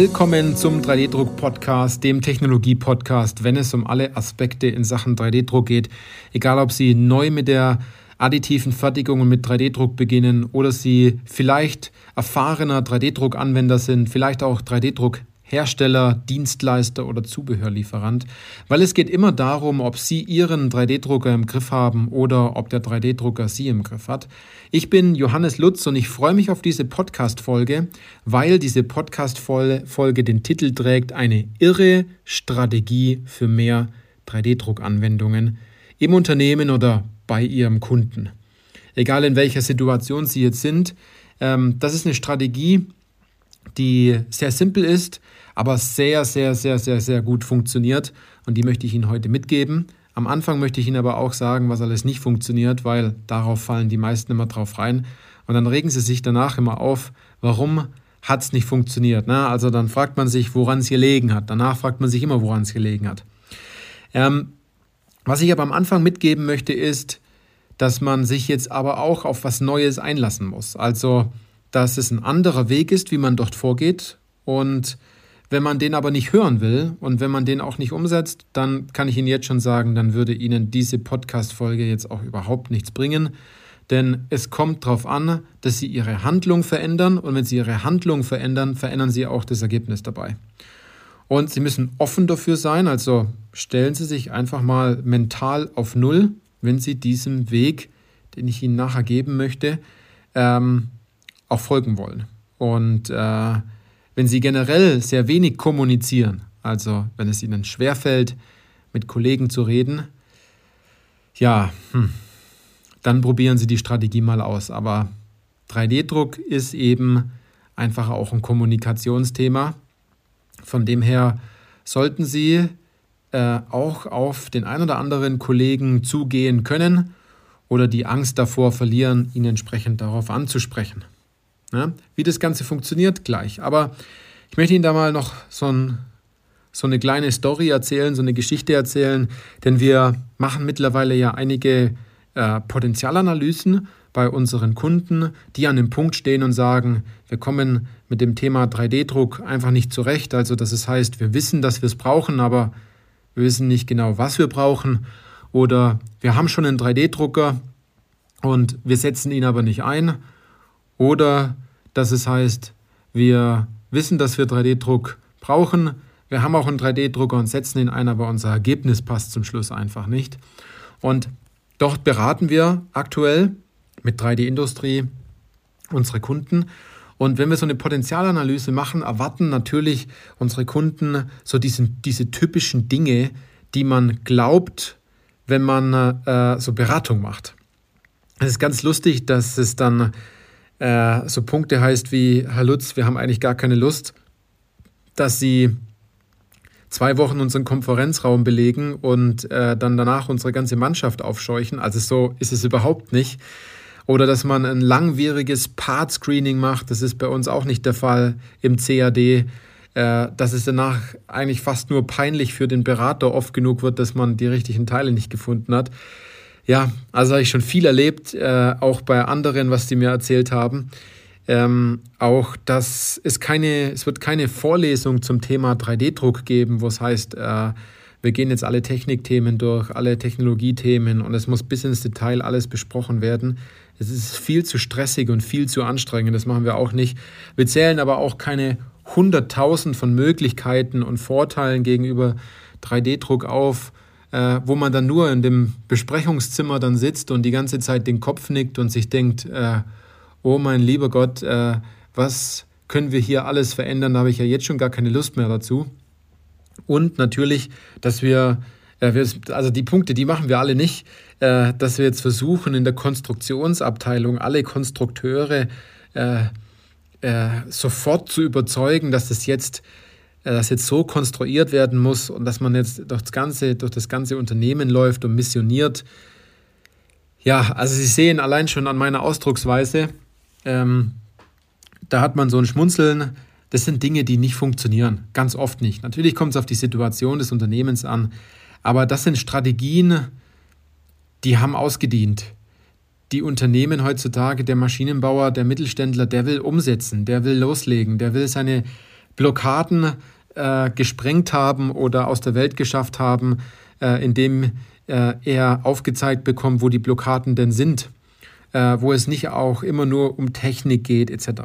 Willkommen zum 3D-Druck-Podcast, dem Technologie-Podcast, wenn es um alle Aspekte in Sachen 3D-Druck geht. Egal, ob Sie neu mit der additiven Fertigung und mit 3D-Druck beginnen oder Sie vielleicht erfahrener 3D-Druck-Anwender sind, vielleicht auch 3D-Druck Hersteller, Dienstleister oder Zubehörlieferant, weil es geht immer darum, ob Sie Ihren 3D-Drucker im Griff haben oder ob der 3D-Drucker Sie im Griff hat. Ich bin Johannes Lutz und ich freue mich auf diese Podcast-Folge, weil diese Podcast-Folge den Titel trägt Eine irre Strategie für mehr 3D-Druck-Anwendungen im Unternehmen oder bei Ihrem Kunden. Egal in welcher Situation Sie jetzt sind, ähm, das ist eine Strategie, die sehr simpel ist, aber sehr, sehr, sehr, sehr, sehr gut funktioniert. Und die möchte ich Ihnen heute mitgeben. Am Anfang möchte ich Ihnen aber auch sagen, was alles nicht funktioniert, weil darauf fallen die meisten immer drauf rein. Und dann regen sie sich danach immer auf, warum hat es nicht funktioniert. Ne? Also dann fragt man sich, woran es gelegen hat. Danach fragt man sich immer, woran es gelegen hat. Ähm, was ich aber am Anfang mitgeben möchte, ist, dass man sich jetzt aber auch auf was Neues einlassen muss. Also dass es ein anderer Weg ist, wie man dort vorgeht. Und wenn man den aber nicht hören will und wenn man den auch nicht umsetzt, dann kann ich Ihnen jetzt schon sagen, dann würde Ihnen diese Podcast-Folge jetzt auch überhaupt nichts bringen. Denn es kommt darauf an, dass Sie Ihre Handlung verändern und wenn Sie Ihre Handlung verändern, verändern Sie auch das Ergebnis dabei. Und Sie müssen offen dafür sein, also stellen Sie sich einfach mal mental auf Null, wenn Sie diesem Weg, den ich Ihnen nachher geben möchte, ähm, auch folgen wollen. Und äh, wenn Sie generell sehr wenig kommunizieren, also wenn es Ihnen schwerfällt, mit Kollegen zu reden, ja, hm, dann probieren Sie die Strategie mal aus. Aber 3D-Druck ist eben einfach auch ein Kommunikationsthema. Von dem her sollten Sie äh, auch auf den ein oder anderen Kollegen zugehen können oder die Angst davor verlieren, ihn entsprechend darauf anzusprechen. Ja, wie das Ganze funktioniert, gleich. Aber ich möchte Ihnen da mal noch so, ein, so eine kleine Story erzählen, so eine Geschichte erzählen, denn wir machen mittlerweile ja einige äh, Potenzialanalysen bei unseren Kunden, die an dem Punkt stehen und sagen, wir kommen mit dem Thema 3D-Druck einfach nicht zurecht. Also das heißt, wir wissen, dass wir es brauchen, aber wir wissen nicht genau, was wir brauchen. Oder wir haben schon einen 3D-Drucker und wir setzen ihn aber nicht ein. Oder dass es heißt, wir wissen, dass wir 3D-Druck brauchen, wir haben auch einen 3D-Drucker und setzen ihn ein, aber unser Ergebnis passt zum Schluss einfach nicht. Und dort beraten wir aktuell mit 3D-Industrie unsere Kunden. Und wenn wir so eine Potenzialanalyse machen, erwarten natürlich unsere Kunden so diesen, diese typischen Dinge, die man glaubt, wenn man äh, so Beratung macht. Es ist ganz lustig, dass es dann äh, so Punkte heißt wie, Herr Lutz, wir haben eigentlich gar keine Lust, dass Sie zwei Wochen unseren Konferenzraum belegen und äh, dann danach unsere ganze Mannschaft aufscheuchen. Also so ist es überhaupt nicht. Oder dass man ein langwieriges Part-Screening macht, das ist bei uns auch nicht der Fall im CAD. Äh, dass es danach eigentlich fast nur peinlich für den Berater oft genug wird, dass man die richtigen Teile nicht gefunden hat. Ja, also habe ich schon viel erlebt, äh, auch bei anderen, was die mir erzählt haben. Ähm, auch, dass es keine, es wird keine Vorlesung zum Thema 3D-Druck geben, wo es heißt, äh, wir gehen jetzt alle Technikthemen durch, alle Technologiethemen und es muss bis ins Detail alles besprochen werden. Es ist viel zu stressig und viel zu anstrengend, das machen wir auch nicht. Wir zählen aber auch keine hunderttausend von Möglichkeiten und Vorteilen gegenüber 3D-Druck auf, äh, wo man dann nur in dem Besprechungszimmer dann sitzt und die ganze Zeit den Kopf nickt und sich denkt, äh, oh mein lieber Gott, äh, was können wir hier alles verändern? Da habe ich ja jetzt schon gar keine Lust mehr dazu. Und natürlich, dass wir, äh, also die Punkte, die machen wir alle nicht, äh, dass wir jetzt versuchen, in der Konstruktionsabteilung alle Konstrukteure äh, sofort zu überzeugen, dass das jetzt das jetzt so konstruiert werden muss und dass man jetzt durch das ganze, durch das ganze Unternehmen läuft und missioniert. Ja, also Sie sehen allein schon an meiner Ausdrucksweise, ähm, da hat man so ein Schmunzeln. Das sind Dinge, die nicht funktionieren. Ganz oft nicht. Natürlich kommt es auf die Situation des Unternehmens an. Aber das sind Strategien, die haben ausgedient. Die Unternehmen heutzutage, der Maschinenbauer, der Mittelständler, der will umsetzen, der will loslegen, der will seine Blockaden äh, gesprengt haben oder aus der Welt geschafft haben, äh, indem äh, er aufgezeigt bekommt, wo die Blockaden denn sind, äh, wo es nicht auch immer nur um Technik geht etc.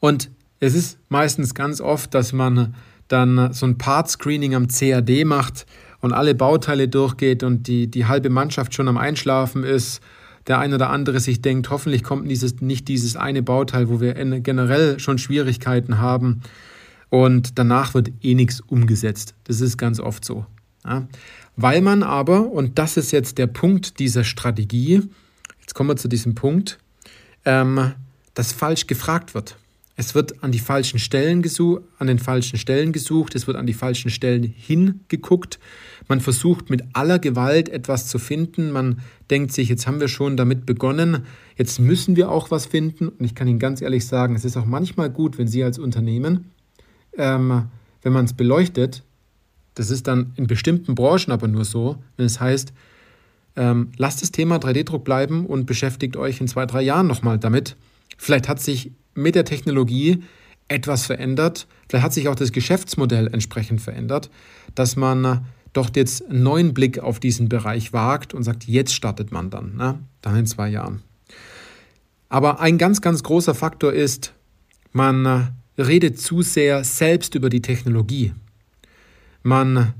Und es ist meistens ganz oft, dass man dann so ein Part-Screening am CAD macht und alle Bauteile durchgeht und die, die halbe Mannschaft schon am Einschlafen ist, der eine oder andere sich denkt, hoffentlich kommt dieses, nicht dieses eine Bauteil, wo wir generell schon Schwierigkeiten haben und danach wird eh nichts umgesetzt. Das ist ganz oft so. Ja. Weil man aber, und das ist jetzt der Punkt dieser Strategie, jetzt kommen wir zu diesem Punkt, ähm, dass falsch gefragt wird. Es wird an die falschen Stellen gesucht, an den falschen Stellen gesucht, es wird an die falschen Stellen hingeguckt. Man versucht mit aller Gewalt etwas zu finden. Man denkt sich, jetzt haben wir schon damit begonnen, jetzt müssen wir auch was finden. Und ich kann Ihnen ganz ehrlich sagen, es ist auch manchmal gut, wenn Sie als Unternehmen, ähm, wenn man es beleuchtet, das ist dann in bestimmten Branchen aber nur so, wenn es heißt, ähm, lasst das Thema 3D-Druck bleiben und beschäftigt euch in zwei, drei Jahren nochmal damit. Vielleicht hat sich mit der Technologie etwas verändert. Vielleicht hat sich auch das Geschäftsmodell entsprechend verändert, dass man doch jetzt einen neuen Blick auf diesen Bereich wagt und sagt, jetzt startet man dann, ne? dann in zwei Jahren. Aber ein ganz, ganz großer Faktor ist, man redet zu sehr selbst über die Technologie. Man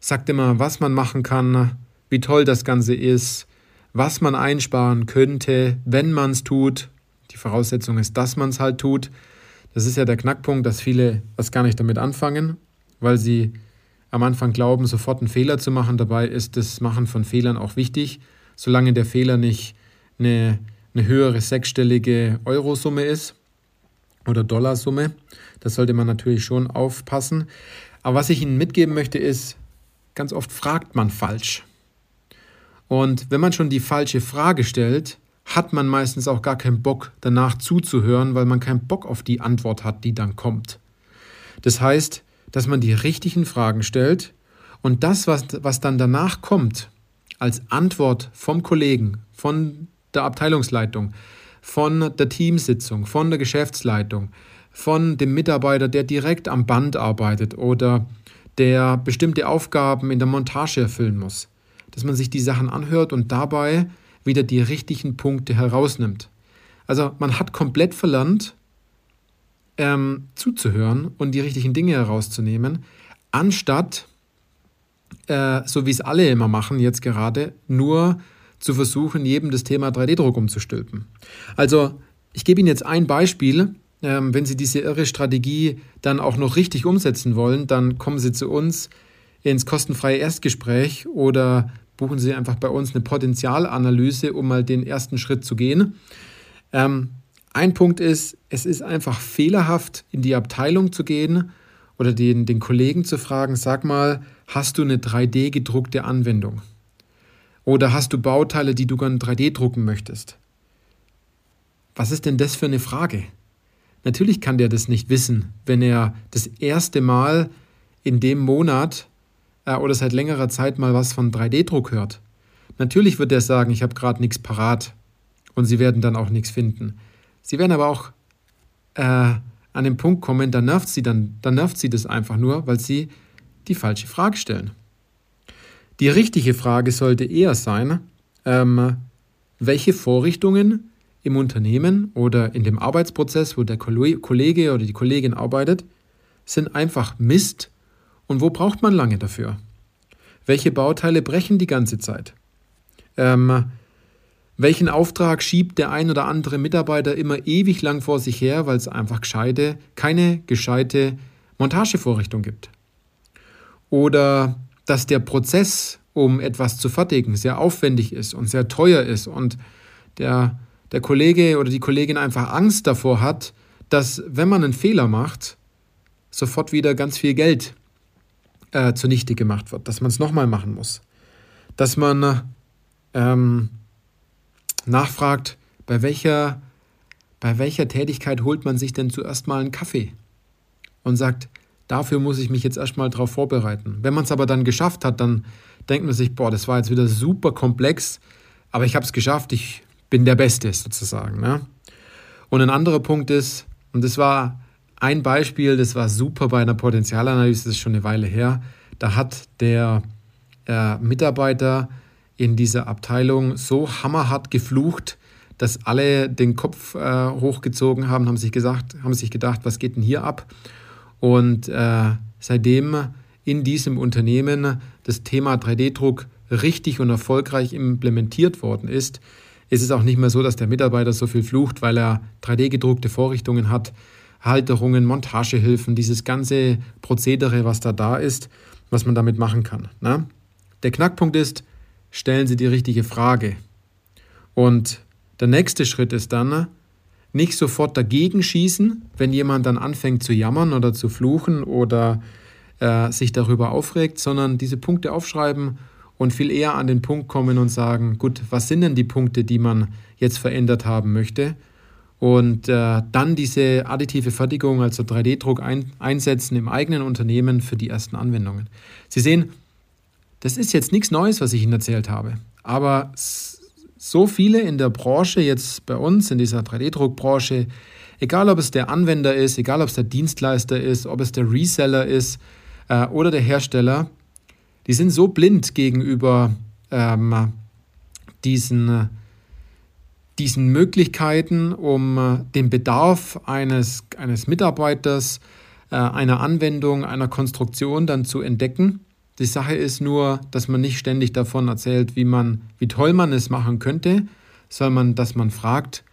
sagt immer, was man machen kann, wie toll das Ganze ist, was man einsparen könnte, wenn man es tut. Die Voraussetzung ist, dass man es halt tut. Das ist ja der Knackpunkt, dass viele was gar nicht damit anfangen, weil sie am Anfang glauben, sofort einen Fehler zu machen. Dabei ist das Machen von Fehlern auch wichtig, solange der Fehler nicht eine, eine höhere sechsstellige Eurosumme ist oder Dollarsumme. Das sollte man natürlich schon aufpassen. Aber was ich Ihnen mitgeben möchte, ist, ganz oft fragt man falsch. Und wenn man schon die falsche Frage stellt, hat man meistens auch gar keinen Bock danach zuzuhören, weil man keinen Bock auf die Antwort hat, die dann kommt. Das heißt, dass man die richtigen Fragen stellt und das, was, was dann danach kommt, als Antwort vom Kollegen, von der Abteilungsleitung, von der Teamsitzung, von der Geschäftsleitung, von dem Mitarbeiter, der direkt am Band arbeitet oder der bestimmte Aufgaben in der Montage erfüllen muss, dass man sich die Sachen anhört und dabei wieder die richtigen Punkte herausnimmt. Also man hat komplett verlernt, ähm, zuzuhören und die richtigen Dinge herauszunehmen, anstatt, äh, so wie es alle immer machen jetzt gerade, nur zu versuchen, jedem das Thema 3D-Druck umzustülpen. Also ich gebe Ihnen jetzt ein Beispiel. Ähm, wenn Sie diese irre Strategie dann auch noch richtig umsetzen wollen, dann kommen Sie zu uns ins kostenfreie Erstgespräch oder buchen Sie einfach bei uns eine Potenzialanalyse, um mal den ersten Schritt zu gehen. Ähm, ein Punkt ist, es ist einfach fehlerhaft, in die Abteilung zu gehen oder den, den Kollegen zu fragen, sag mal, hast du eine 3D gedruckte Anwendung? Oder hast du Bauteile, die du gerne 3D drucken möchtest? Was ist denn das für eine Frage? Natürlich kann der das nicht wissen, wenn er das erste Mal in dem Monat äh, oder seit längerer Zeit mal was von 3D-Druck hört. Natürlich wird er sagen, ich habe gerade nichts parat und Sie werden dann auch nichts finden. Sie werden aber auch äh, an den Punkt kommen, da nervt sie dann, dann nervt sie das einfach nur, weil sie die falsche Frage stellen. Die richtige Frage sollte eher sein, ähm, welche Vorrichtungen im Unternehmen oder in dem Arbeitsprozess, wo der Kollege oder die Kollegin arbeitet, sind einfach Mist und wo braucht man lange dafür? Welche Bauteile brechen die ganze Zeit? Ähm, welchen Auftrag schiebt der ein oder andere Mitarbeiter immer ewig lang vor sich her, weil es einfach gescheite, keine gescheite Montagevorrichtung gibt? Oder dass der Prozess, um etwas zu fertigen, sehr aufwendig ist und sehr teuer ist und der, der Kollege oder die Kollegin einfach Angst davor hat, dass wenn man einen Fehler macht, sofort wieder ganz viel Geld äh, zunichte gemacht wird, dass man es nochmal machen muss. Dass man ähm, nachfragt, bei welcher, bei welcher Tätigkeit holt man sich denn zuerst mal einen Kaffee? Und sagt, dafür muss ich mich jetzt erstmal darauf vorbereiten. Wenn man es aber dann geschafft hat, dann denkt man sich, boah, das war jetzt wieder super komplex, aber ich habe es geschafft, ich bin der Beste sozusagen. Ne? Und ein anderer Punkt ist, und das war ein Beispiel, das war super bei einer Potenzialanalyse, das ist schon eine Weile her. Da hat der äh, Mitarbeiter in dieser Abteilung so hammerhart geflucht, dass alle den Kopf äh, hochgezogen haben, haben sich gesagt, haben sich gedacht, was geht denn hier ab? Und äh, seitdem in diesem Unternehmen das Thema 3D-Druck richtig und erfolgreich implementiert worden ist, ist es auch nicht mehr so, dass der Mitarbeiter so viel flucht, weil er 3D-gedruckte Vorrichtungen hat, Halterungen, Montagehilfen, dieses ganze Prozedere, was da da ist, was man damit machen kann. Ne? Der Knackpunkt ist, stellen Sie die richtige Frage. Und der nächste Schritt ist dann, nicht sofort dagegen schießen, wenn jemand dann anfängt zu jammern oder zu fluchen oder äh, sich darüber aufregt, sondern diese Punkte aufschreiben und viel eher an den Punkt kommen und sagen, gut, was sind denn die Punkte, die man jetzt verändert haben möchte? Und äh, dann diese additive Fertigung, also 3D-Druck ein, einsetzen im eigenen Unternehmen für die ersten Anwendungen. Sie sehen, das ist jetzt nichts Neues, was ich Ihnen erzählt habe. Aber so viele in der Branche, jetzt bei uns, in dieser 3D-Druckbranche, egal ob es der Anwender ist, egal ob es der Dienstleister ist, ob es der Reseller ist äh, oder der Hersteller, die sind so blind gegenüber ähm, diesen diesen Möglichkeiten, um äh, den Bedarf eines, eines Mitarbeiters, äh, einer Anwendung, einer Konstruktion dann zu entdecken. Die Sache ist nur, dass man nicht ständig davon erzählt, wie man, wie toll man es machen könnte, sondern dass man fragt,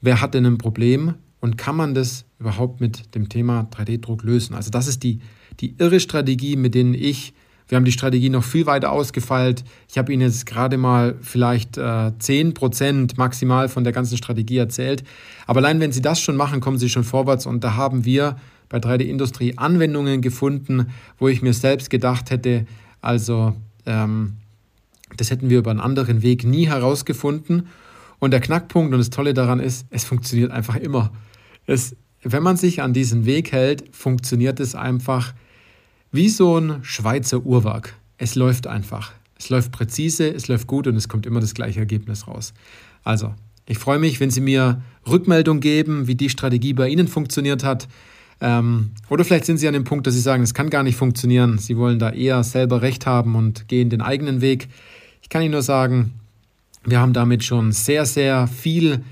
wer hat denn ein Problem und kann man das überhaupt mit dem Thema 3D-Druck lösen? Also das ist die, die irre Strategie, mit denen ich wir haben die Strategie noch viel weiter ausgefeilt. Ich habe Ihnen jetzt gerade mal vielleicht äh, 10% maximal von der ganzen Strategie erzählt. Aber allein wenn Sie das schon machen, kommen Sie schon vorwärts. Und da haben wir bei 3D-Industrie Anwendungen gefunden, wo ich mir selbst gedacht hätte, also ähm, das hätten wir über einen anderen Weg nie herausgefunden. Und der Knackpunkt und das Tolle daran ist, es funktioniert einfach immer. Es, wenn man sich an diesen Weg hält, funktioniert es einfach wie so ein Schweizer Uhrwerk. Es läuft einfach. Es läuft präzise, es läuft gut und es kommt immer das gleiche Ergebnis raus. Also, ich freue mich, wenn Sie mir Rückmeldung geben, wie die Strategie bei Ihnen funktioniert hat. Ähm, oder vielleicht sind Sie an dem Punkt, dass Sie sagen, es kann gar nicht funktionieren. Sie wollen da eher selber Recht haben und gehen den eigenen Weg. Ich kann Ihnen nur sagen, wir haben damit schon sehr, sehr viel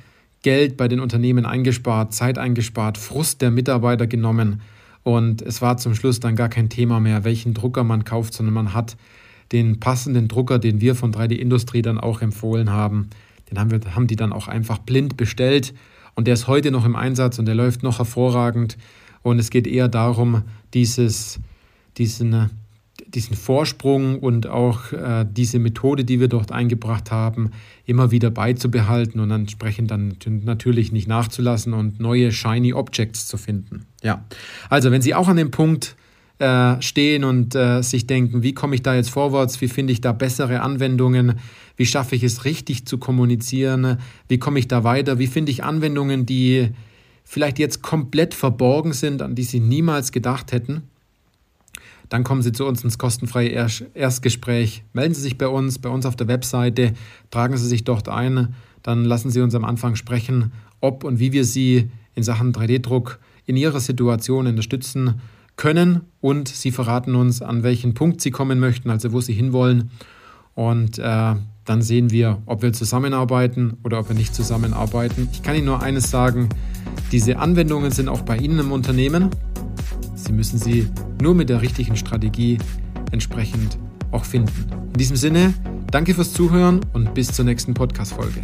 Geld bei den Unternehmen eingespart, Zeit eingespart, Frust der Mitarbeiter genommen und es war zum Schluss dann gar kein Thema mehr, welchen Drucker man kauft, sondern man hat den passenden Drucker, den wir von 3D Industrie dann auch empfohlen haben, den haben, wir, haben die dann auch einfach blind bestellt. Und der ist heute noch im Einsatz und der läuft noch hervorragend. Und es geht eher darum, dieses, diesen diesen Vorsprung und auch äh, diese Methode, die wir dort eingebracht haben, immer wieder beizubehalten und entsprechend dann natürlich nicht nachzulassen und neue shiny Objects zu finden. Ja, also wenn Sie auch an dem Punkt äh, stehen und äh, sich denken, wie komme ich da jetzt vorwärts, wie finde ich da bessere Anwendungen, wie schaffe ich es richtig zu kommunizieren, wie komme ich da weiter, wie finde ich Anwendungen, die vielleicht jetzt komplett verborgen sind, an die Sie niemals gedacht hätten, dann kommen Sie zu uns ins kostenfreie Erstgespräch. Melden Sie sich bei uns, bei uns auf der Webseite, tragen Sie sich dort ein. Dann lassen Sie uns am Anfang sprechen, ob und wie wir Sie in Sachen 3D-Druck in Ihrer Situation unterstützen können. Und Sie verraten uns, an welchen Punkt Sie kommen möchten, also wo Sie hinwollen. Und äh, dann sehen wir, ob wir zusammenarbeiten oder ob wir nicht zusammenarbeiten. Ich kann Ihnen nur eines sagen, diese Anwendungen sind auch bei Ihnen im Unternehmen. Sie müssen sie nur mit der richtigen Strategie entsprechend auch finden. In diesem Sinne, danke fürs Zuhören und bis zur nächsten Podcast-Folge.